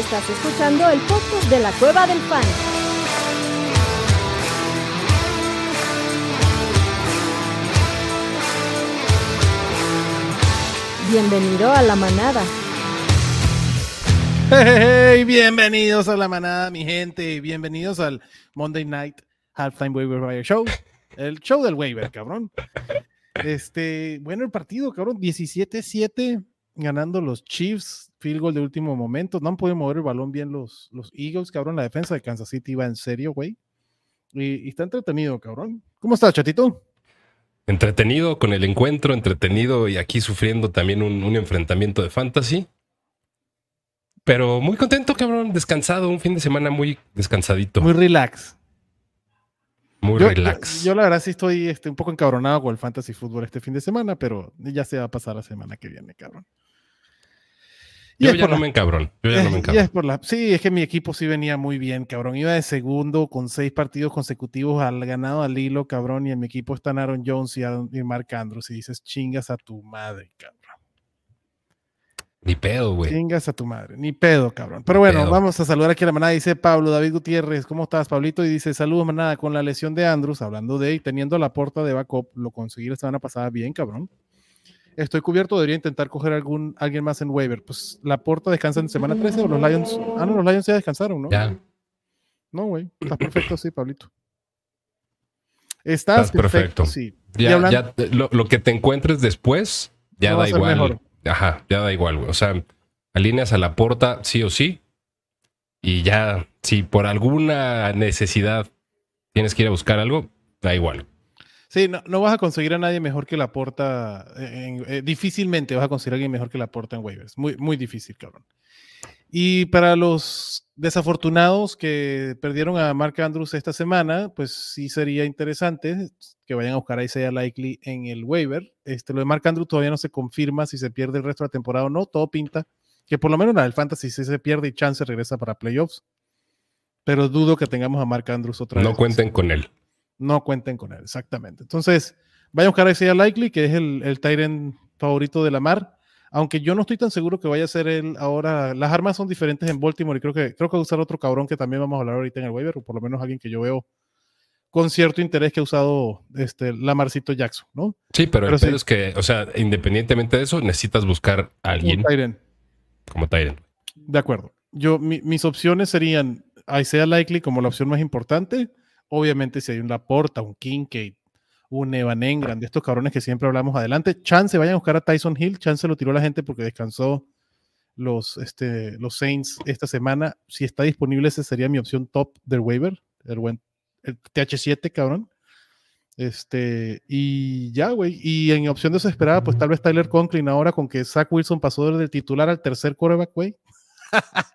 Estás escuchando el podcast de la Cueva del Fan. Bienvenido a la manada. Hey, bienvenidos a la manada, mi gente. Bienvenidos al Monday Night Halftime Waiver Wire Show. El show del waiver, cabrón. Este, bueno, el partido, cabrón, 17-7, ganando los Chiefs, field goal de último momento. No han podido mover el balón bien los, los Eagles, cabrón. La defensa de Kansas City va en serio, güey. Y, y está entretenido, cabrón. ¿Cómo estás, chatito? Entretenido con el encuentro, entretenido y aquí sufriendo también un, un enfrentamiento de fantasy. Pero muy contento, cabrón. Descansado, un fin de semana muy descansadito. Muy relax. Muy Yo, relax. yo, yo la verdad sí estoy este, un poco encabronado con el fantasy fútbol este fin de semana, pero ya se va a pasar la semana que viene, cabrón. Yo es ya por no la- me encabron. Yo ya no me encabron. es por la- sí, es que mi equipo sí venía muy bien, cabrón. Iba de segundo con seis partidos consecutivos al ganado al hilo, cabrón. Y en mi equipo están Aaron Jones y, Aaron- y Mark Andrews. Y dices, chingas a tu madre, cabrón. Ni pedo, güey. Chingas a tu madre. Ni pedo, cabrón. Pero bueno, pedo. vamos a saludar aquí a la manada. Dice Pablo David Gutiérrez, ¿cómo estás, Pablito? Y dice, saludos, manada. Con la lesión de Andrews, hablando de y teniendo la puerta de backup, lo conseguí la semana pasada bien, cabrón. Estoy cubierto, debería intentar coger algún alguien más en waiver. Pues la puerta descansa en semana 13 o los Lions. Ah, no, los Lions ya descansaron, ¿no? Ya. No, güey. Estás perfecto, sí, Pablito. Estás, Estás perfecto. Sí. Y Ya, lo, lo que te encuentres después, ya No da igual. mejor. Ajá, ya da igual, güey. O sea, alineas a la porta sí o sí. Y ya, si por alguna necesidad tienes que ir a buscar algo, da igual. Sí, no, no vas a conseguir a nadie mejor que la porta. difícilmente vas a conseguir a alguien mejor que la porta en waivers. Muy, muy difícil, cabrón. Y para los desafortunados que perdieron a Mark Andrews esta semana, pues sí sería interesante que vayan a buscar a Isaiah Likely en el waiver. Este, lo de Mark Andrews todavía no se confirma si se pierde el resto de la temporada o no. Todo pinta que por lo menos la del Fantasy sí se pierde y chance regresa para playoffs. Pero dudo que tengamos a Mark Andrews otra vez. No cuenten con él. No cuenten con él, exactamente. Entonces, vayan a buscar a Isaiah Likely, que es el, el Tyrant favorito de la mar. Aunque yo no estoy tan seguro que vaya a ser él ahora. Las armas son diferentes en Baltimore y creo que creo que va a usar otro cabrón que también vamos a hablar ahorita en el waiver, o por lo menos alguien que yo veo con cierto interés que ha usado este Lamarcito Jackson, ¿no? Sí, pero, Pero el sí. es que, o sea, independientemente de eso, necesitas buscar a alguien Un Tyrant. como Tyrant. De acuerdo. Yo, mi- mis opciones serían Isaiah Likely como la opción más importante. Obviamente, si hay un Laporta, un Kincaid, un Evan Engram, de estos cabrones que siempre hablamos adelante. Chance, vayan a buscar a Tyson Hill. Chance lo tiró la gente porque descansó los, este, los Saints esta semana. Si está disponible, esa sería mi opción top del waiver. El buen el TH7, cabrón. Este, y ya, güey. Y en opción desesperada, pues tal vez Tyler Conklin ahora con que Zach Wilson pasó del titular al tercer quarterback, güey.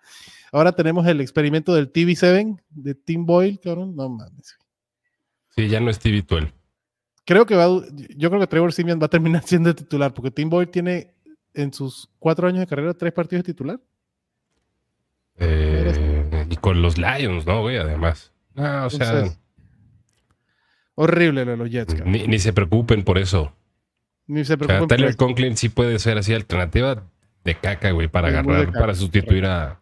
ahora tenemos el experimento del TV7 de Tim Boyle, cabrón. No mames. Sí, ya no es Stevie Tuel. Creo que va, yo creo que Trevor Simeon va a terminar siendo titular, porque Tim Boyle tiene en sus cuatro años de carrera tres partidos de titular. Eh, y con los Lions, ¿no, güey? Además. Ah, o sea, horrible lo de los Jets, cabrón. ni, ni se preocupen por eso. Ni se O sea, preocupen por Tyler eso. Conklin sí puede ser así alternativa de caca, güey, para Muy agarrar, para sustituir a.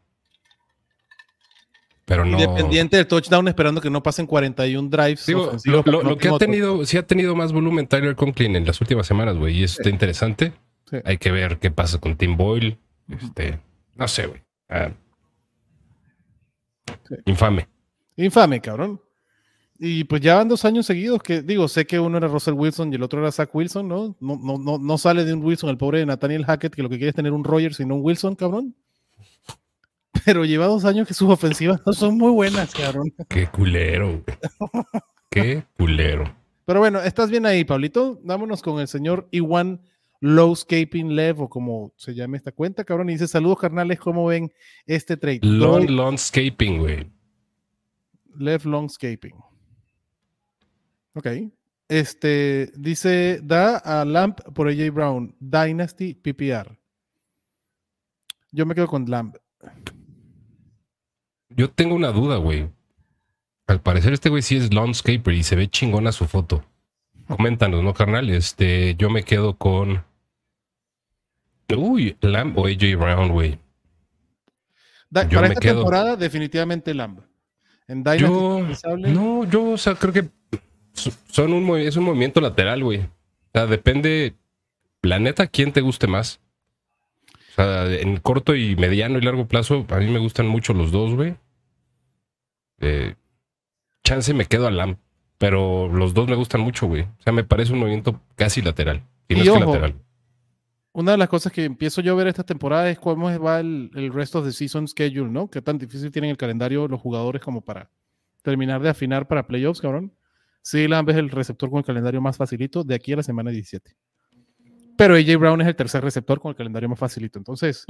Pero no. Independiente del touchdown, esperando que no pasen 41 drives. Digo, lo, lo- que ha tenido, sí ha tenido más volumen Tyler Conklin en las últimas semanas, güey, y eso está interesante. Sí. Hay que ver qué pasa con Tim Boyle. Este, no sé, güey. Ah. Sí. Infame. Infame, cabrón. Y pues ya van dos años seguidos que, digo, sé que uno era Russell Wilson y el otro era Zach Wilson, ¿no? No, no, no, no sale de un Wilson el pobre de Nathaniel Hackett, que lo que quiere es tener un Rogers y no un Wilson, cabrón. Pero lleva dos años que sus ofensivas no son muy buenas, cabrón. Qué culero. Qué culero. Pero bueno, estás bien ahí, Pablito. Vámonos con el señor Iwan Lowscaping Lev, o como se llame esta cuenta, cabrón. Y dice: Saludos, carnales, ¿cómo ven este trade? Lawn Doy- landscaping, güey. Lev Longscaping. Ok. Este dice: Da a Lamp por AJ Brown. Dynasty PPR. Yo me quedo con Lamp. Yo tengo una duda, güey. Al parecer este güey sí es landscaper y se ve chingona su foto. Coméntanos, ¿no, carnal? Este, yo me quedo con... Uy, Lamb o AJ Brown, güey. Da- Yo para me esta quedo- temporada, definitivamente Lamb. En Dynasty, Yo, no, yo, o sea, creo que so- son un, es un movimiento lateral, güey. O sea, depende, la neta, quién te guste más. O sea, en corto y mediano y largo plazo, a mí me gustan mucho los dos, güey. Eh, chance me quedo a Lam, pero los dos me gustan mucho, güey. O sea, me parece un movimiento casi lateral. Y no Y es que lateral. Una de las cosas que empiezo yo a ver esta temporada es cómo va el, el resto de season schedule, ¿no? Qué tan difícil tienen el calendario los jugadores como para terminar de afinar para playoffs, cabrón. Sí, Lamb es el receptor con el calendario más facilito de aquí a la semana 17. Pero AJ Brown es el tercer receptor con el calendario más facilito. Entonces,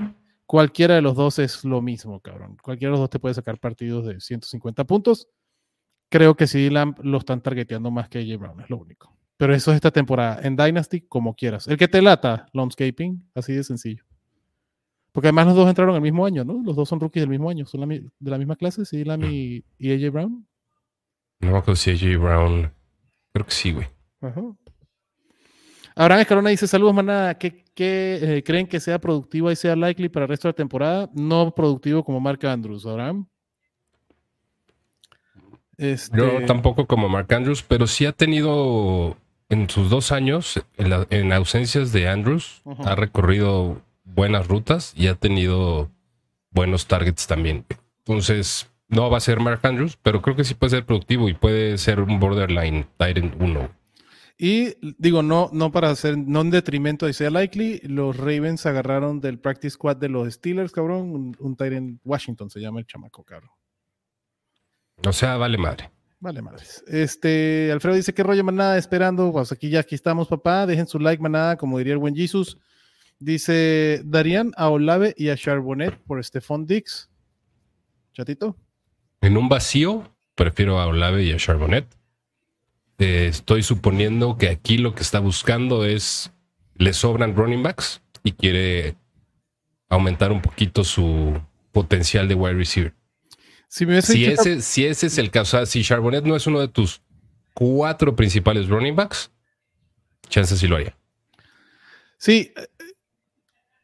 cualquiera de los dos es lo mismo, cabrón. Cualquiera de los dos te puede sacar partidos de 150 puntos. Creo que sí, Lamb lo están targeteando más que AJ Brown, es lo único. Pero eso es esta temporada. En Dynasty, como quieras. El que te lata, Landscaping, así de sencillo. Porque además los dos entraron el mismo año, ¿no? Los dos son rookies del mismo año. Son la de la misma clase, sí, Lamb y, y AJ Brown. No me acuerdo si AJ Brown. Creo que sí, güey. Ajá. Abraham Escalona dice: Saludos, manada. ¿Qué, qué, eh, creen que sea productivo y sea likely para el resto de la temporada? No productivo como Mark Andrews, Abraham. Este, Yo tampoco como Mark Andrews, pero sí ha tenido en sus dos años, en, la- en ausencias de Andrews, ha recorrido buenas rutas y ha tenido buenos targets también. Entonces, no va a ser Mark Andrews, pero creo que sí puede ser productivo y puede ser un borderline Tyrant 1. Y digo, no, no para hacer, no en detrimento de sea likely, los Ravens agarraron del practice squad de los Steelers, cabrón, un, un Tyrant Washington se llama el chamaco, cabrón. O sea, vale madre. Vale, madres. Este, Alfredo dice, ¿qué rollo, manada? Esperando. Pues aquí ya, aquí estamos, papá. Dejen su like, manada, como diría el buen Jesus. Dice, darían a Olave y a Charbonnet por Stephon Dix. Chatito. En un vacío, prefiero a Olave y a Charbonnet. Eh, estoy suponiendo que aquí lo que está buscando es le sobran running backs y quiere aumentar un poquito su potencial de wide receiver. Si me ese, si ese es el caso, o sea, si Charbonnet no es uno de tus cuatro principales running backs, chances sí lo haría. Sí,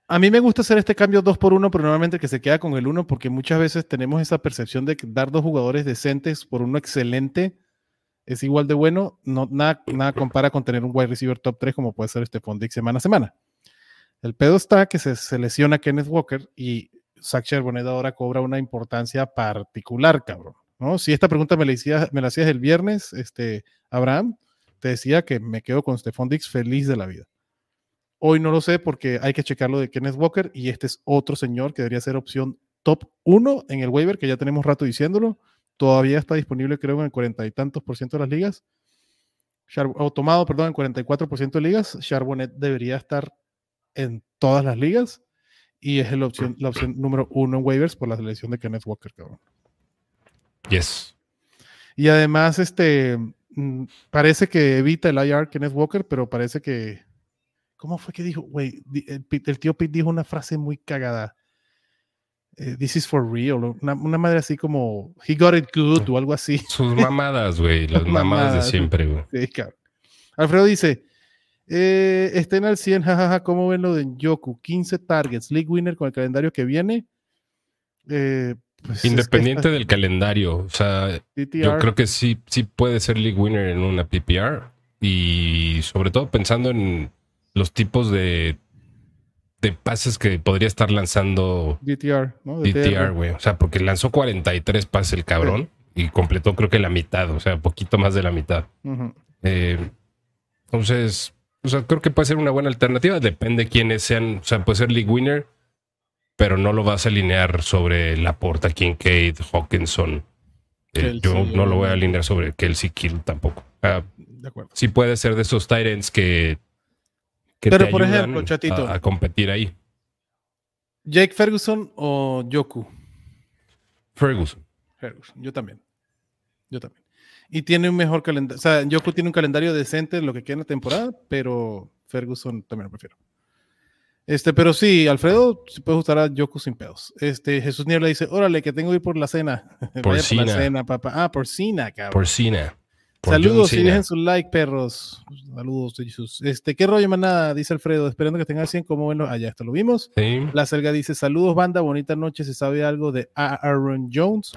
a mí me gusta hacer este cambio dos por uno, pero normalmente que se queda con el uno, porque muchas veces tenemos esa percepción de que dar dos jugadores decentes por uno excelente es igual de bueno. No, nada, nada compara con tener un wide receiver top 3 como puede ser este Dix semana a semana. El pedo está que se, se lesiona Kenneth Walker y Zach Charbonnet ahora cobra una importancia particular, cabrón. ¿no? Si esta pregunta me la, hacías, me la hacías el viernes, este, Abraham, te decía que me quedo con Stephon Dix feliz de la vida. Hoy no lo sé porque hay que checarlo de Kenneth Walker y este es otro señor que debería ser opción top 1 en el waiver, que ya tenemos rato diciéndolo. Todavía está disponible, creo, en el cuarenta y tantos por ciento de las ligas. Char- o tomado, perdón, en 44% de ligas. Charbonnet debería estar en todas las ligas y es la opción, la opción número uno en waivers por la selección de Kenneth Walker, cabrón. Yes. Y además, este, mm, parece que evita el IR Kenneth Walker, pero parece que, ¿cómo fue que dijo? Güey, el, el tío Pete dijo una frase muy cagada. Eh, This is for real. Una, una madre así como, he got it good o algo así. Sus mamadas, güey. Las mamadas de siempre, güey. Sí, cabrón. Alfredo dice, eh, estén al 100, jajaja, ¿cómo ven lo de Yoku? 15 targets, league winner con el calendario que viene. Eh, pues, es que Independiente esta- del calendario. O sea, yo creo que sí, sí puede ser league winner en una PPR. Y sobre todo pensando en los tipos de, de pases que podría estar lanzando DTR, ¿no? DTR, TR. güey. O sea, porque lanzó 43 pases el cabrón y completó creo que la mitad, o sea, poquito más de la mitad. Eh, entonces, o sea, creo que puede ser una buena alternativa. Depende quiénes sean, o sea, puede ser league winner, pero no lo vas a alinear sobre Laporta, Kincaid, Hawkinson. Eh, yo no lo voy a alinear sobre Kelsey Kill tampoco. Ah, De acuerdo. sí puede ser de esos Tyrants que, que Pero, te por ayudan ejemplo, Chatito. a, a competir ahí. Jake Ferguson o Yoku. Ferguson. Ferguson, yo también. Yo también. Y tiene un mejor calendario. O sea, Yoku tiene un calendario decente en lo que queda en la temporada, pero Ferguson también lo prefiero. Este, pero sí, Alfredo, si puedes gustar a Yoku sin pedos. Este, Jesús Niebla dice, órale, que tengo que ir por la cena. Vaya por la Porcina. cena, papá. Ah, por cena, cabrón. Porcina. Saludos y dejen su like, perros. Saludos, Jesús. Este, ¿qué rollo, manada? Dice Alfredo, esperando que tengan 100 como bueno. Ah, ya, esto lo vimos. Sí. La Selga dice, saludos, banda, bonita noche. ¿Se sabe algo de Aaron Jones?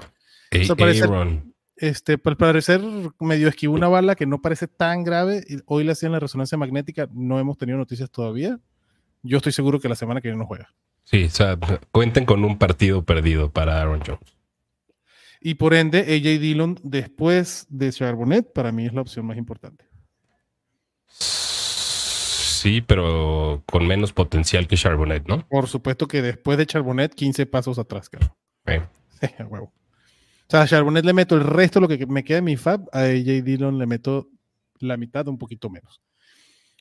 A- sea, parece- Aaron. Este, al parecer, medio esquivó una bala que no parece tan grave. Hoy le hacían la resonancia magnética. No hemos tenido noticias todavía. Yo estoy seguro que la semana que viene no juega. Sí, o sea, cuenten con un partido perdido para Aaron Jones. Y por ende, AJ Dillon, después de Charbonnet, para mí es la opción más importante. Sí, pero con menos potencial que Charbonnet, ¿no? Por supuesto que después de Charbonnet, 15 pasos atrás, claro. Eh, A huevo. O sea, a Charbonnet le meto el resto, lo que me queda en mi fab, a AJ Dillon le meto la mitad, un poquito menos.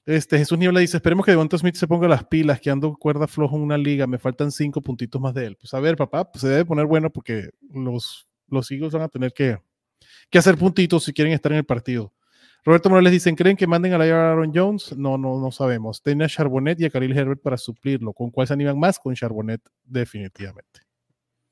Este, Jesús Niebla dice, esperemos que Devonta Smith se ponga las pilas, que ando cuerda flojo en una liga, me faltan cinco puntitos más de él. Pues a ver, papá, pues se debe poner bueno porque los, los Eagles van a tener que, que hacer puntitos si quieren estar en el partido. Roberto Morales dicen, ¿creen que manden a la Aaron Jones? No, no, no sabemos. Tiene a Charbonnet y a Khalil Herbert para suplirlo. ¿Con cuál se animan más? Con Charbonnet, definitivamente.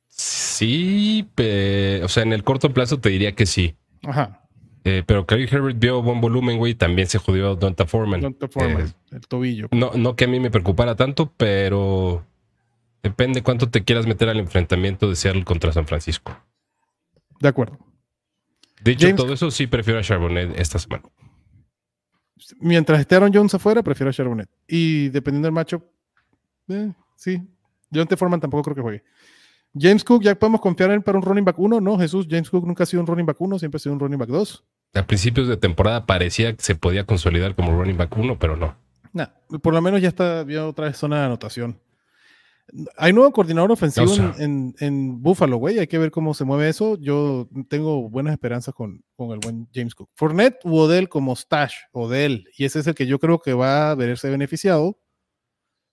sí, pe- o sea, en el corto plazo te diría que sí. Ajá. Eh, pero Khalil Herbert vio buen volumen, güey. También se jodió Donta Foreman. Donta Foreman, Eh, el tobillo. no, no que a mí me preocupara tanto, pero depende cuánto te quieras meter al enfrentamiento de Seattle contra San Francisco. De acuerdo. Dicho James- todo eso, sí prefiero a Charbonnet esta semana. Mientras esté Aaron Jones afuera, prefiero a Charbonnet. Y dependiendo del matchup, eh, sí. John T. Foreman tampoco creo que juegue. James Cook, ¿ya podemos confiar en él para un running back 1? No, Jesús, James Cook nunca ha sido un running back 1, siempre ha sido un running back 2. A principios de temporada parecía que se podía consolidar como running back 1, pero no. Nah, por lo menos ya está otra vez zona de anotación. Hay nuevo coordinador ofensivo O sea. en, en, en Buffalo, güey. Hay que ver cómo se mueve eso. Yo tengo buenas esperanzas con, con el buen James Cook. Fournette u Odell como stash, Odell. Y ese es el que yo creo que va a verse beneficiado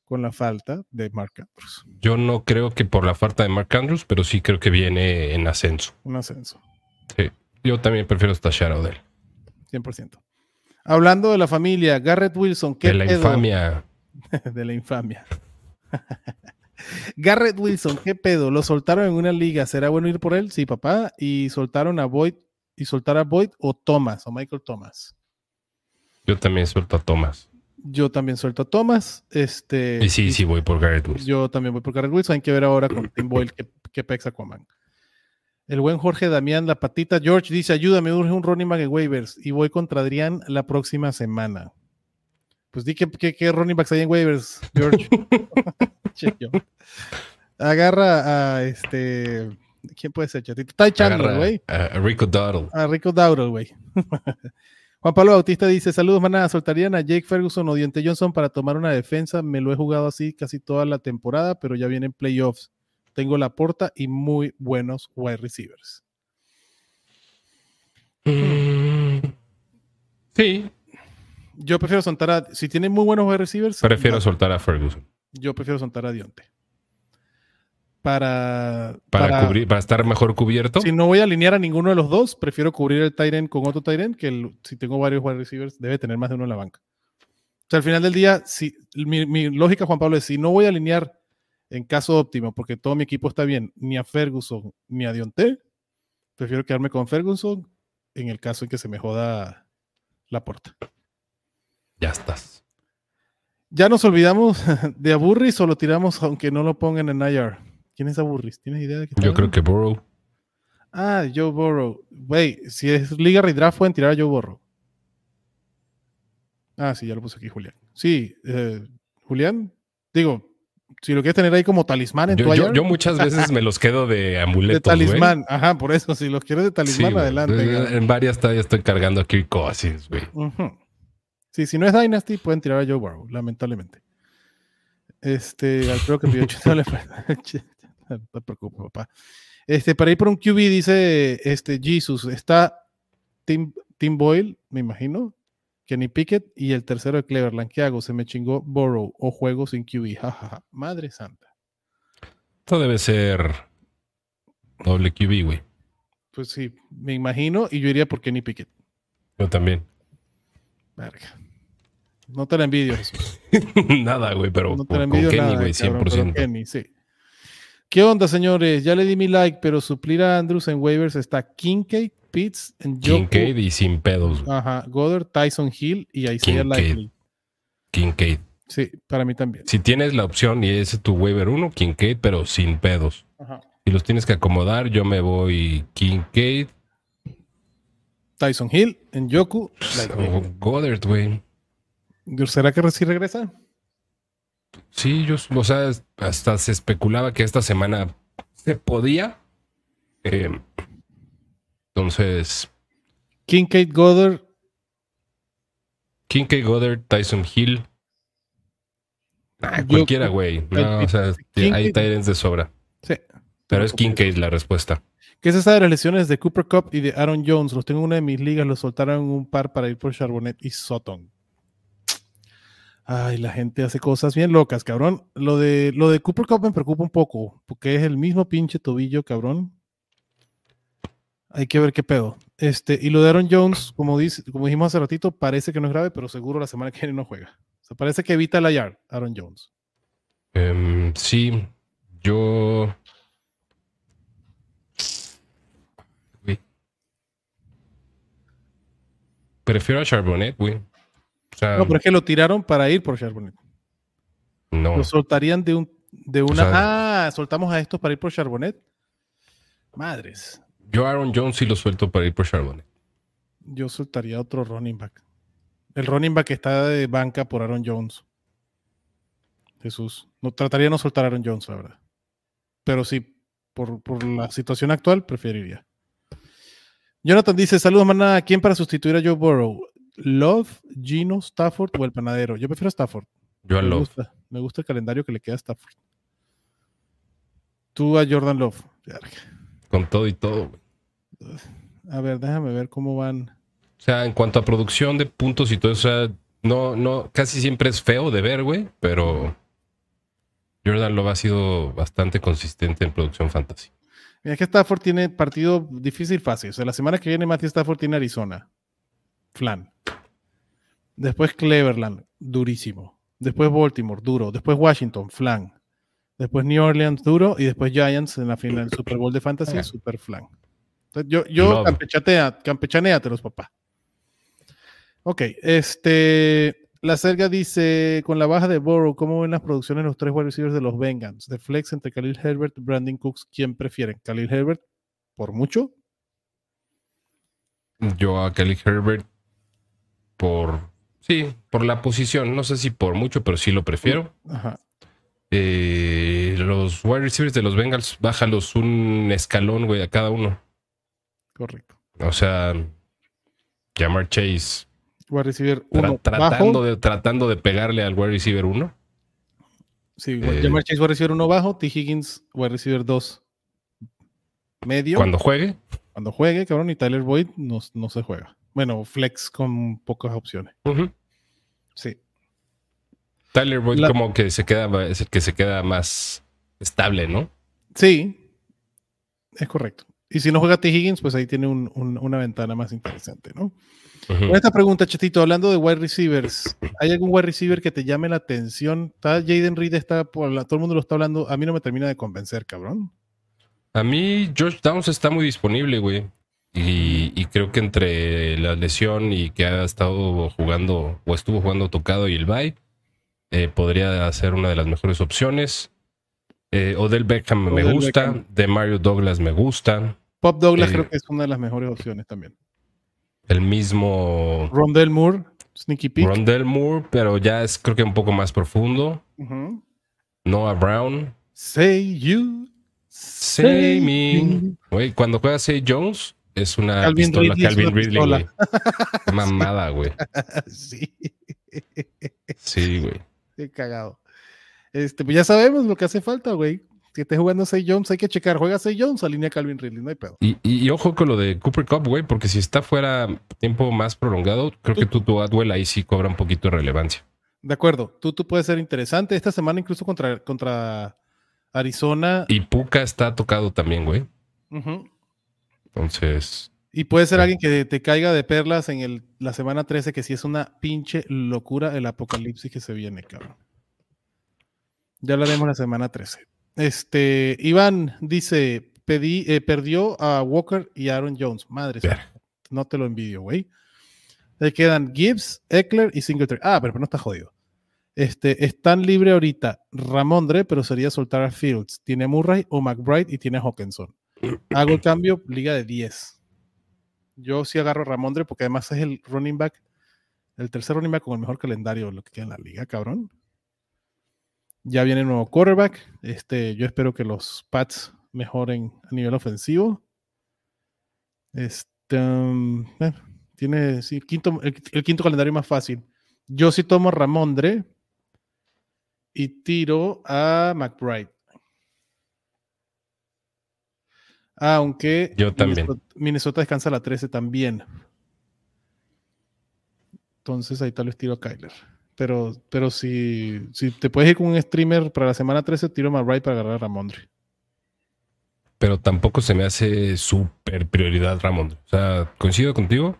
con la falta de Mark Andrews. Yo no creo que por la falta de Mark Andrews, pero sí creo que viene en ascenso. Un ascenso, Sí. Yo también prefiero stashar a Odell. 100%. Hablando de la familia, Garrett Wilson, ¿qué De la infamia. de la infamia. Garrett Wilson, ¿qué pedo? Lo soltaron en una liga. ¿Será bueno ir por él? Sí, papá. Y soltaron a Boyd y soltar a Boyd o Thomas o Michael Thomas. Yo también suelto a Thomas. Yo también suelto a Thomas. Este, Y sí, sí, voy por Garrett Wilson. Yo también voy por Garrett Wilson. Hay que ver ahora con Tim Boyle qué, qué pexa Aquaman. El buen Jorge Damián, la patita George dice: Ayúdame, urge un running back waivers. Y voy contra Adrián la próxima semana. Pues di que, que, que running backs hay en waivers, George. Che, yo. Agarra a este. ¿Quién puede ser, chatito? Ty Chandler, güey. a, a Rico Dowdle. A Rico Dowdle, güey. Juan Pablo Bautista dice: Saludos, manada. ¿Soltarían a Jake Ferguson o Dionte Johnson para tomar una defensa? Me lo he jugado así casi toda la temporada, pero ya vienen playoffs. Tengo la porta y muy buenos wide receivers. Mm, Sí, Yo prefiero soltar a. Si tienen muy buenos wide receivers, prefiero no, soltar a Ferguson. yo prefiero soltar a Dionte. Para, Para, cubrir, para estar mejor cubierto. Si no voy a alinear a ninguno de los dos, prefiero cubrir el Tyren con otro Tyren, que el- si tengo varios wide receivers, debe tener más de uno en la banca. O sea, al final del día, si, mi, mi lógica, Juan Pablo, es si no voy a alinear en caso óptimo, porque todo mi equipo está bien, ni a Ferguson ni a Dionte, prefiero quedarme con Ferguson en el caso en que se me joda la puerta. Ya estás. Ya nos olvidamos de Aburris o lo tiramos aunque no lo pongan en IR. ¿Quién es Aburris? ¿Tienes idea de qué Yo creo que Burrow. Ah, Joe Burrow. Güey, si es Liga Redraft, pueden tirar a Joe Burrow. Ah, sí, ya lo puse aquí, Julián. Sí, eh, Julián, digo, si lo quieres tener ahí como talismán en tu Yo, yo- IR, yo muchas veces me los quedo de de amuletos. talismán. Ajá, por eso, si los quieres de. Sí, talismán, adelante. En- cabrón. En varias todavía estoy cargando a Kirk Cousins, güey. Ujú. Sí, si no es Dynasty, pueden tirar a Joe Burrow, lamentablemente. Este, creo que pidió No te preocupes, papá. Este, para ir por un QB, dice este Jesus, está Tim, Tim Boyle, me imagino, Kenny Pickett y el tercero de Cleveland. ¿Qué hago? Se me chingó Burrow o juego sin QB. jajaja. Madre santa. Esto debe ser doble QB, güey. Pues sí, me imagino y yo iría por Kenny Pickett. Yo también. Verga. No te la envidio, Jesús. nada, güey, pero No te con, la con envidio Kenny, cabrón, 100%. Kenny, sí. ¿Qué onda, señores? Ya le di mi like, pero suplir a Andrews en waivers está Kincaid Pitts, Kincaid y sin pedos. güey. ajá, Goddard, Tyson Hill y Isaiah. Likely. Kincaid. Sí, para mí también. Si tienes la opción y es tu waiver 1, Kincaid, pero sin pedos. Ajá. Si los tienes que acomodar, yo me voy Kincaid Tyson Hill, Njoku, Goddard, güey. ¿Será que sí regresa? Sí, yo, o sea, hasta se especulaba que esta semana se podía. Eh, entonces, Kincaid, Goddard, Kincaid, Goddard, Tyson Hill. Ah, Yo- cualquiera, güey. No, o sea, Kincaid- hay Tyrants de sobra. sí. Pero es Kincaid la respuesta. ¿Qué se sabe de las lesiones de Cooper Cup y de Aaron Jones? Los tengo en una de mis ligas, los soltaron un par para ir por Charbonnet y Sutton. Ay, la gente hace cosas bien locas, cabrón. Lo de, lo de Cooper Cup me preocupa un poco, porque es el mismo pinche tobillo, cabrón. Hay que ver qué pedo. Este, y lo de Aaron Jones, como, dice, como dijimos hace ratito, parece que no es grave, pero seguro la semana que viene no juega. O sea, parece que evita la yard, Aaron Jones. Em, sí, yo. Prefiero a Charbonnet, güey. O sea, No, pero es que lo tiraron para ir por Charbonnet. no. Lo soltarían de un de una. sea- ah, soltamos a estos para ir por Charbonnet. Madres. Yo Aaron Jones sí lo suelto para ir por Charbonnet. Yo soltaría otro running back. El running back está de banca por Aaron Jones. Jesús. No, trataría de no soltar a Aaron Jones, la verdad. Pero sí, por, por la situación actual, preferiría. Jonathan dice: Saludos, manada. ¿Quién para sustituir a Joe Burrow? ¿Love, Gino, Stafford o el panadero? Yo prefiero Stafford. Yo a me, Love. Gusta, me gusta el calendario que le queda a Stafford. Tú a Jordan Love. Con todo y todo, güey. A ver, déjame ver cómo van. O sea, en cuanto a producción de puntos y todo eso, o sea, no, no, casi siempre es feo de ver, güey, pero Jordan Love ha sido bastante consistente en producción fantasy. Mira que Stafford tiene partido difícil fácil. O sea, la semana que viene Matthew Stafford tiene Arizona. Flan. Después Cleveland, durísimo. Después Baltimore, duro. Después Washington, flan. Después New Orleans, duro. Y después Giants en la final del Super Bowl de Fantasy, super flan. Entonces, yo, yo campechatea, campechanéatelos, papá. Ok, este. La Selga dice: Con la baja de Burrow, ¿cómo ven las producciones de los tres wide receivers de los Bengals? De flex entre Khalil Herbert y Brandon Cooks, ¿quién prefieren? ¿Khalil Herbert por mucho? Yo a Kelly Herbert por, sí, por la posición, no sé si por mucho, pero sí lo prefiero. Ajá. Eh, los wide receivers de los Bengals, bájalos un escalón, güey, a cada uno. Correcto. O sea, Jamar Chase Wide receiver tra- uno tratando, bajo. de, tratando de pegarle al wide receiver 1. Sí, eh, Jamar Chase wide receiver uno bajo, T. Higgins wide receiver 2 medio. Cuando juegue, Cuando juegue, cabrón, y Tyler Boyd no, no se juega. Bueno, flex con pocas opciones. Sí. Tyler Boyd La- como que se queda, es el que se queda más estable, ¿no? Sí, es correcto. Y si no juega T. Higgins, pues ahí tiene un- un- una ventana más interesante, ¿no? Esta pregunta, Chetito, hablando de wide receivers, ¿hay algún wide receiver que te llame la atención? Está Jaden Reed, está por la- todo el mundo lo está hablando. A mí no me termina de convencer, cabrón. A mí Josh Downs está muy disponible, güey. Y, y creo que entre la lesión y que ha estado jugando o estuvo jugando tocado y el bye, eh, podría ser una de las mejores opciones. Eh, Odell Beckham me Odell gusta, Beckham. de Mario Douglas me gusta, Pop Douglas Eh, creo que es una de las mejores opciones también. el mismo Rondell Moore, Sneaky Peek. Rondell Moore, pero ya es creo que un poco más profundo. Noah Brown, Say you. Say me. Güey, cuando juega Say Jones, es una Calvin pistola Ridley Calvin Ridley, güey. Mamada, güey. sí, Sí, güey. qué cagado. Este, pues ya sabemos lo que hace falta, güey. Si estés jugando Say Jones, hay que checar. Juega Say Jones, alinea Calvin Ridley, no hay pedo. Y, y- y ojo con lo de Cooper Cup, güey, porque si está fuera tiempo más prolongado, creo que Tutu Atwell ahí sí cobra un poquito de relevancia. De acuerdo, tú, tú puedes ser interesante. Esta semana incluso contra, contra Arizona. Y Puka está tocado también, güey. Ujú. Entonces, Y puede ser alguien que te caiga de perlas en el, la semana 13, que sí es una pinche locura el apocalipsis que se viene, cabrón. Ya hablaremos la semana 13. Este, Iván dice, pedí, eh, perdió a Walker y Aaron Jones. Madre no te lo envidio, güey. Le quedan Gibbs, Eckler y Singletary. Ah, pero no está jodido. Este, están libre ahorita Ramondre, pero sería soltar a Fields. Tiene a Murray o McBride y tiene a Hawkinson. Hago el cambio, liga de 10. Yo sí agarro a Ramondre porque además es el running back, el tercer running back con el mejor calendario lo que queda en la liga, cabrón. Ya viene nuevo quarterback. Este, yo espero que los Pats mejoren a nivel ofensivo. Este, um, bueno, tiene sí, quinto, el, el quinto calendario más fácil. Yo sí tomo Ramondre y tiro a McBride. Aunque Yo también. Minnesota, Minnesota descansa la 13 también. Entonces ahí tal vez tiro a Kyler. Pero, pero si, si te puedes ir con un streamer para la semana 13, tiro a McBride para agarrar a Ramondre. Pero tampoco se me hace súper prioridad Ramón. O sea, coincido contigo,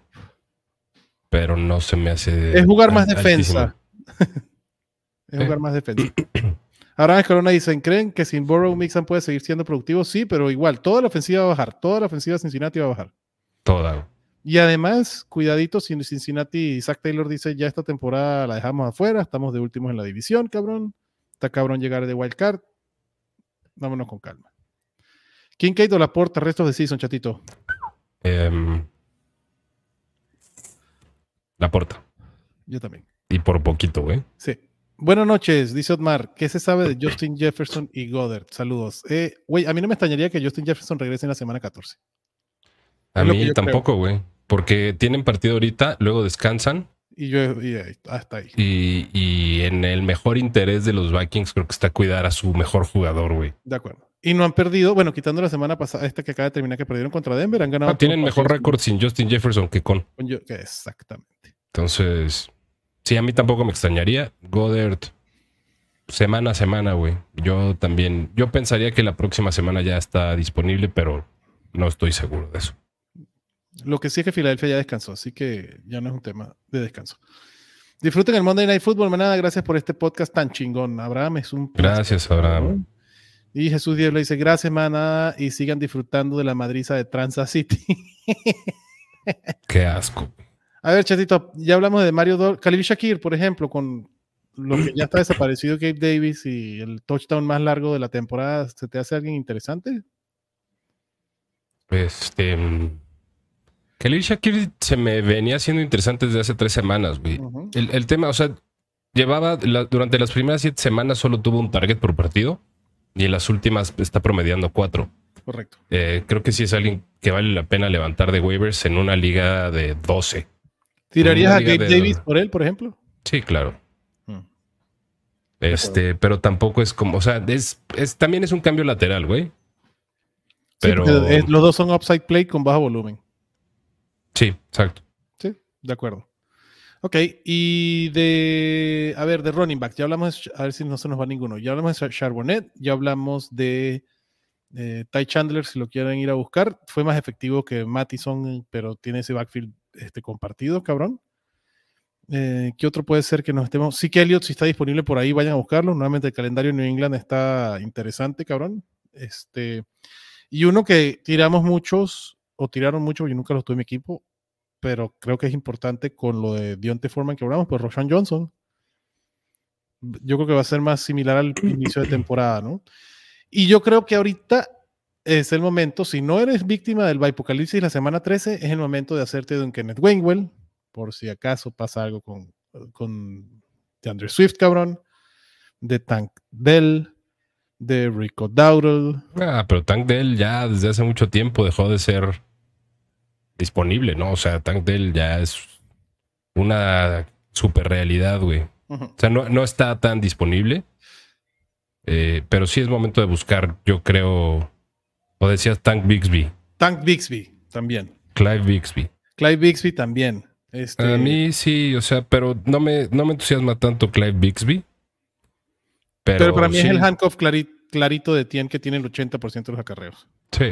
pero no se me hace. Es jugar más defensa. es jugar más defensa. Ahora Corona dicen, ¿creen que sin Burrow Mixon puede seguir siendo productivo? Sí, pero igual, toda la ofensiva va a bajar. Toda la ofensiva de Cincinnati va a bajar. Toda. Y además, cuidadito, si Cincinnati, Zach Taylor dice, ya esta temporada la dejamos afuera, estamos de últimos en la división, cabrón. Está cabrón llegar de wild card. Vámonos con calma. Kincaid o Laporta, restos de season, chatito. Em, la porta. Yo también. Y por poquito, güey. Sí. Buenas noches, dice Otmar. ¿Qué se sabe de Justin Jefferson y Goddard? Saludos. Eh, Güey, a mí no me extrañaría que Justin Jefferson regrese en la semana 14. A Es mí tampoco, güey. Porque tienen partido ahorita, luego descansan. Y yo, y ahí, hasta ahí. Y, y en el mejor interés de los Vikings, creo que está cuidar a su mejor jugador, güey. De acuerdo. Y no han perdido, bueno, quitando la semana pasada, esta que acaba de terminar, que perdieron contra Denver, han ganado. Ah, tienen mejor récord sin Justin Jefferson que con. con yo- que Exactamente. Entonces, sí, a mí tampoco me extrañaría. Goddard, semana a semana, güey. Yo también, yo pensaría que la próxima semana ya está disponible, pero no estoy seguro de eso. Lo que sí es que Filadelfia ya descansó, así que ya no es un tema de descanso. Disfruten el Monday Night Football, manada. Gracias por este podcast tan chingón. Abraham es un placer. Gracias, Abraham. Y Jesús Díaz le dice, gracias, manada, y sigan disfrutando de la madriza de Transa City. Qué asco. A ver, chatito, ya hablamos de Mario Dol Khalil Shakir, por ejemplo, con lo que ya está desaparecido Gabe Davis y el touchdown más largo de la temporada. ¿Se te hace alguien interesante? Este. Khalil Shakir se me venía siendo interesante desde hace tres semanas, güey. El, el tema, o sea, llevaba la- durante las primeras siete semanas solo tuvo un target por partido y en las últimas está promediando cuatro. Correcto. Eh, creo que sí es alguien que vale la pena levantar de waivers en una liga de 12. ¿Tirarías a Gabe Davis por él, por ejemplo? Sí, claro. Mm. Este, pero tampoco es como, o sea, es, es- también es un cambio lateral, güey. Pero los dos son upside play con bajo volumen. sí, exacto. Sí, de acuerdo. Ok, y de, a ver, de running back, ya hablamos, de- a ver si no se nos va ninguno, ya hablamos de Charbonnet, ya hablamos de eh, Ty Chandler, si lo quieren ir a buscar, fue más efectivo que Mattison, pero tiene ese backfield este, compartido, cabrón. Eh, ¿Qué otro puede ser que nos estemos? Sí que Elliot, si está disponible por ahí, vayan a buscarlo. Nuevamente el calendario New England está interesante, cabrón. Este, y uno que tiramos muchos, o tiraron muchos, yo nunca los tuve en mi equipo, pero creo que es importante con lo de Dionte Foreman que hablamos, pues Roshan Johnson. Yo creo que va a ser más similar al inicio de temporada, ¿no? Y yo creo que ahorita es el momento, si no eres víctima del Apocalipsis la semana 13, es el momento de hacerte de un Kenneth Wainwell, por si acaso pasa algo con, con DeAndre Swift, cabrón, de Tank Dell, de Rico Dowdle. Ah, pero Tank Dell ya desde hace mucho tiempo dejó de ser disponible, ¿no? O sea, Tank Dell ya es una super realidad, güey. O sea, no, no está tan disponible. Eh, pero sí es momento de buscar, yo creo. O decías Tank Bixby, Tank Bixby también. Clive Bixby. Clive Bixby también. Este, A mí sí, o sea, pero no me, no me entusiasma tanto Clive Bixby. Pero, pero, para mí sí, es el handcuff clari- clarito de Tien que tiene el 80% de los acarreos. Sí,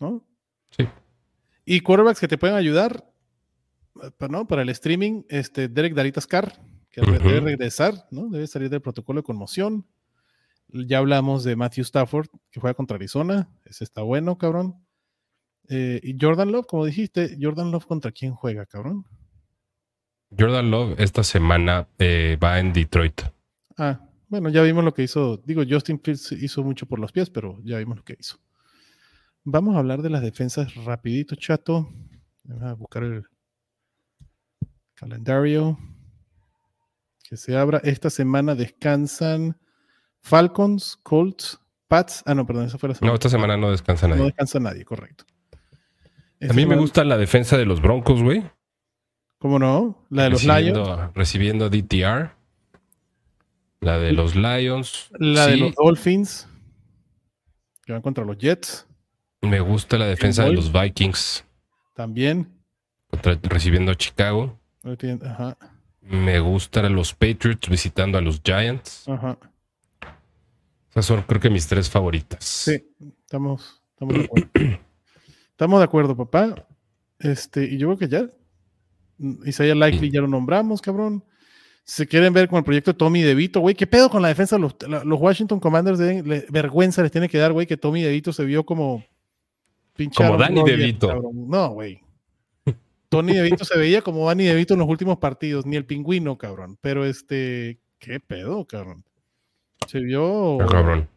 ¿no? Sí. Y quarterbacks que te pueden ayudar ¿no? para el streaming, este Derek Daritas Carr, que debe regresar, ¿no? debe salir del protocolo de conmoción. Ya hablamos de Matthew Stafford, que juega contra Arizona. Ese está bueno, cabrón. Eh, y Jordan Love, como dijiste, Jordan Love contra quién juega, cabrón. Jordan Love esta semana eh, va en Detroit. Ah, bueno, ya vimos lo que hizo. Digo, Justin Fields hizo mucho por los pies, pero ya vimos lo que hizo. Vamos a hablar de las defensas rapidito, chato. Vamos a buscar el calendario. Que se abra. Esta semana descansan Falcons, Colts, Pats. Ah, no, perdón, esa fue la semana. No, esta semana no descansa No nadie. descansa nadie, correcto. A mí me Esta gusta la defensa de los Broncos, güey. ¿Cómo no? La de los recibiendo, Lions. Recibiendo DTR. La de los Lions. La de los Dolphins. Que van contra los Jets. Me gusta la defensa de los Vikings. También. contra- recibiendo a Chicago. No Ajá, Me gustan los Patriots visitando a los Giants. ajá. Esas son, creo que, mis tres favoritas. Sí, estamos, estamos de acuerdo. estamos de acuerdo, papá. Este, y yo creo que ya. mm, Isaiah Likely ya lo nombramos, cabrón. Si quieren ver con el proyecto Tommy DeVito, güey, ¿qué pedo con la defensa? Los, los Washington Commanders le- vergüenza les tiene que dar, güey, que Tommy DeVito se vio como pinche Como Danny DeVito. No, güey. Tony DeVito se veía como Danny DeVito en los últimos partidos, ni el pingüino, cabrón. Pero este, ¿qué pedo, cabrón? Se vio Ah, cabrón.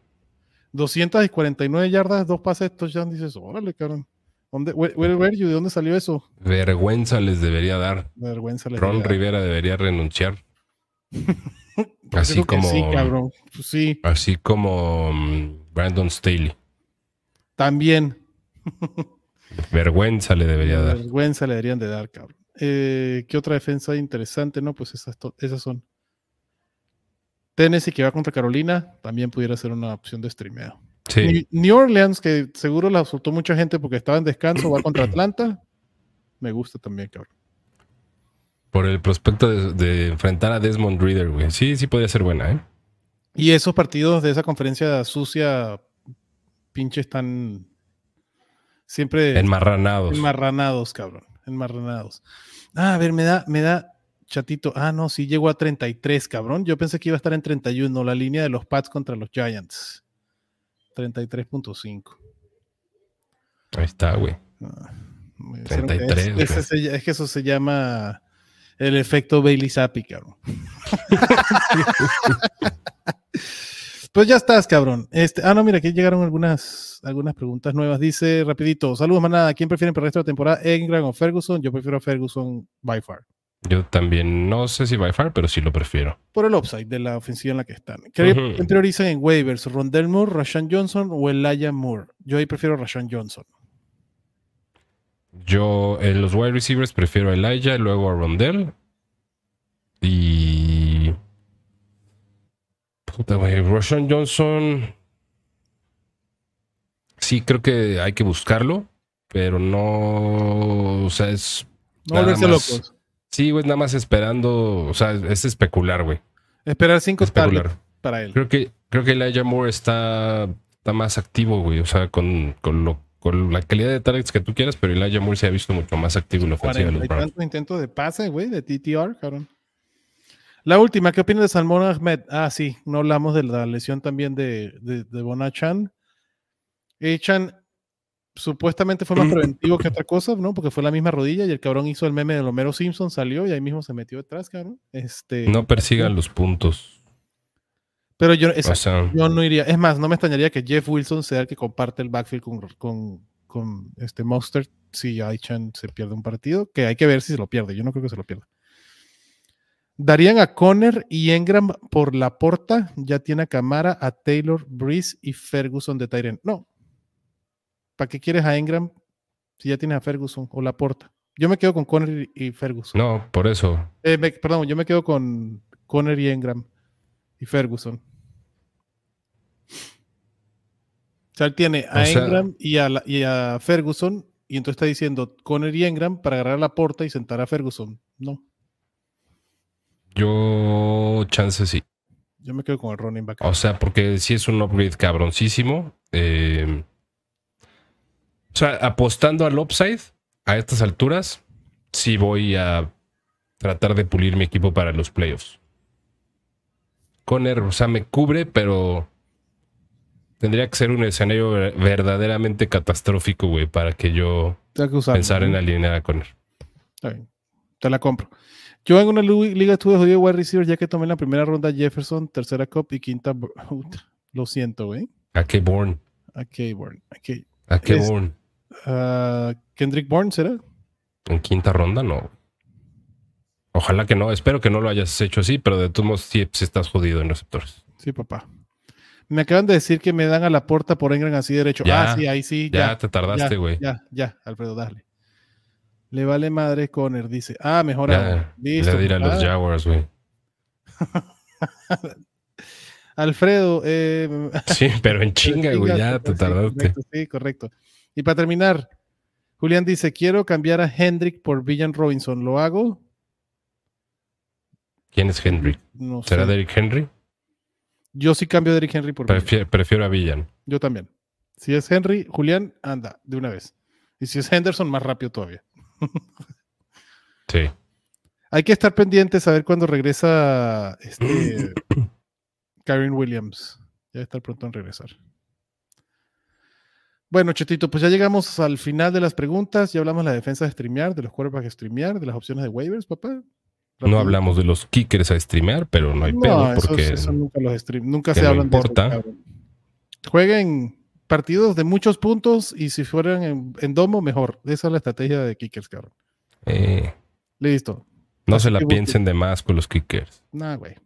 249 yardas, dos pases, touchdown, dices, órale, cabrón. ¿Dónde, where, where were you? ¿De dónde salió eso? Vergüenza les debería dar. Vergüenza. les Ron. Rivera debería renunciar. Así como, Sí, cabrón. Pues sí, así como mm, Brandon Staley. también. Vergüenza le debería dar. Vergüenza le deberían de dar, cabrón. Eh, ¿Qué otra defensa interesante? No, pues esas, esas son. Tennessee que va contra Carolina, también pudiera ser una opción de streameo. Sí. New- Orleans, que seguro la soltó mucha gente porque estaba en descanso, va contra Atlanta. Me gusta también, cabrón. Por el prospecto de, de enfrentar a Desmond Reader, güey. Sí, sí podría ser buena, ¿eh? Y esos partidos de esa conferencia sucia, pinche, están siempre Enmarranados. enmarranados, cabrón. Enmarranados. Ah, a ver, me da, me da chatito. Ah, no, sí llegó a 33, cabrón. Yo pensé que iba a estar en 31, la línea de los Pats contra los Giants. 33.5. Ahí está, güey. Ah, me dijeron que 33, Es, ese se- es que eso se llama el efecto Bailey Zappi, cabrón. pues ya estás, cabrón. Este, ah, no, mira, aquí llegaron algunas, algunas preguntas nuevas. Dice rapidito, saludos, manada. ¿Quién prefieren para el resto de la temporada, Engram o Ferguson? Yo prefiero a Ferguson by far. Yo también no sé si by far, pero sí lo prefiero. Por el upside de la ofensiva en la que están. ¿Qué quién priorizan en waivers? ¿Rondell Moore, Rashan Johnson o Elijah Moore? Yo ahí prefiero Rashan Johnson. Yo en los wide receivers prefiero a Elijah, luego a Rondell. Y. Puta, güey. Roshan Johnson. Sí, creo que hay que buscarlo, pero no. O sea, es. No volverse más. locos. Sí, güey, nada más esperando. O sea, es especular, güey. Esperar cinco Especular. para él. Creo que, creo que Elijah Moore está, está más activo, güey. O sea, con, con, lo, con la calidad de targets que tú quieras, pero Elijah Moore se ha visto mucho más activo en la ofensiva de los Browns. tantos intentos de pase, güey, de TTR, cabrón. La última, ¿qué opinas de Salmón Ahmed? Ah, sí, no hablamos de la lesión también de, de, de Bonachan. Echan supuestamente fue más preventivo que otra cosa, ¿no? Porque fue la misma rodilla y el cabrón hizo el meme de Homero Simpson, salió y ahí mismo se metió detrás, cabrón. Este, No persigan los puntos. pero yo, O exacto, sea, yo no iría. Es más, no me extrañaría que Jeff Wilson sea el que comparte el backfield con, con, con este Monster si Aichan se pierde un partido, que hay que ver si se lo pierde. Yo no creo que se lo pierda. Darían a Conner y Engram por la porta. Ya tiene a Camara, a Taylor, Breeze y Ferguson de Tyren. No. ¿Para qué quieres a Engram si ya tienes a Ferguson o la porta? Yo me quedo con Conner y Ferguson. no, por eso. Eh, me- perdón, yo me quedo con Conner y Engram y Ferguson. O sea, él tiene a O sea- Engram y, a la- y a Ferguson, y entonces está diciendo Conner y Engram para agarrar la porta y sentar a Ferguson. No, Yo, chance sí. yo me quedo con el running back. O sea, porque sí es un upgrade cabroncísimo. Eh, o sea, apostando al upside a estas alturas, sí voy a tratar de pulir mi equipo para los playoffs. Conner, o sea, me cubre, pero Tendría que ser un escenario ver- verdaderamente catastrófico, güey, para que yo que usarlo, pensara en ¿no? alinear a Conner. Está bien. Te la compro. Yo en una liga estuve jodido wide receiver ya que tomé en la primera ronda Jefferson, tercera Cup y quinta. Lo siento, güey. ¿A qué Bourne? A Bourne. A K- ¿A qué Es- Ah, Kendrick Bourne, ¿será? ¿En quinta ronda? No. Ojalá que no. Espero que no lo hayas hecho así, pero de todos modos sí, sí estás jodido en receptores. Sí, papá. Me acaban de decir que me dan a la puerta por Engram así derecho. Ya, ah, sí, ahí sí. Ya, Ya, te tardaste, güey. Ya, ya, Alfredo, dale. Le vale madre Conner, dice. Ah, mejor Ya, le diré a los Jaguars, güey. Alfredo, eh, Sí, pero en chinga, güey. Ya te tardaste. correcto, sí, correcto. Y para terminar, Julián dice: Quiero cambiar a Hendrick por Villan Robinson. ¿Lo hago? ¿Quién es Henry? No ¿Será sé. Derrick Henry? Yo sí cambio a Derrick Henry por Villan. Prefiero, a Villan. Yo también. Si es Henry, Julián, anda, de una vez. Y si es Henderson, más rápido todavía. Sí. Hay que estar pendientes a ver cuándo regresa este Karen Williams. Ya estar pronto en regresar. Bueno, Chetito, pues ya llegamos al final de las preguntas. Ya hablamos de la defensa de streamear, de los quarterbacks de streamear, de las opciones de waivers, papá. No hablamos de los kickers a streamear, pero no hay pedo esos- porque esos nunca los stream, nunca se no hablan de eso, importa. Jueguen partidos de muchos puntos y si fueran en, en domo, mejor. Esa es la estrategia de kickers, cabrón. eh, Listo. no Así se la piensen de más con los kickers. Nah, güey.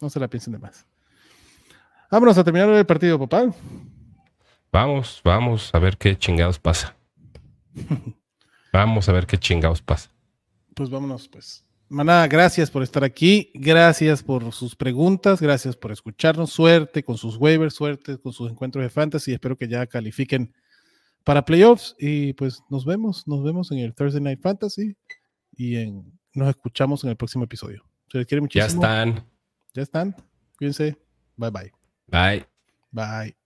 No se la piensen de más. Vámonos a terminar el partido, papá. Vamos, vamos a ver qué chingados pasa. Vamos a ver qué chingados pasa. Pues vámonos, pues. Manada, gracias por estar aquí. Gracias por sus preguntas. Gracias por escucharnos. Suerte con sus waivers, suerte con sus encuentros de fantasy. Espero que ya califiquen para playoffs. Y pues nos vemos. Nos vemos en el Thursday Night Fantasy. Y en, nos escuchamos en el próximo episodio. Se les quiere Ya muchísimo. están. Ya están. Cuídense. Bye bye. Bye. Bye.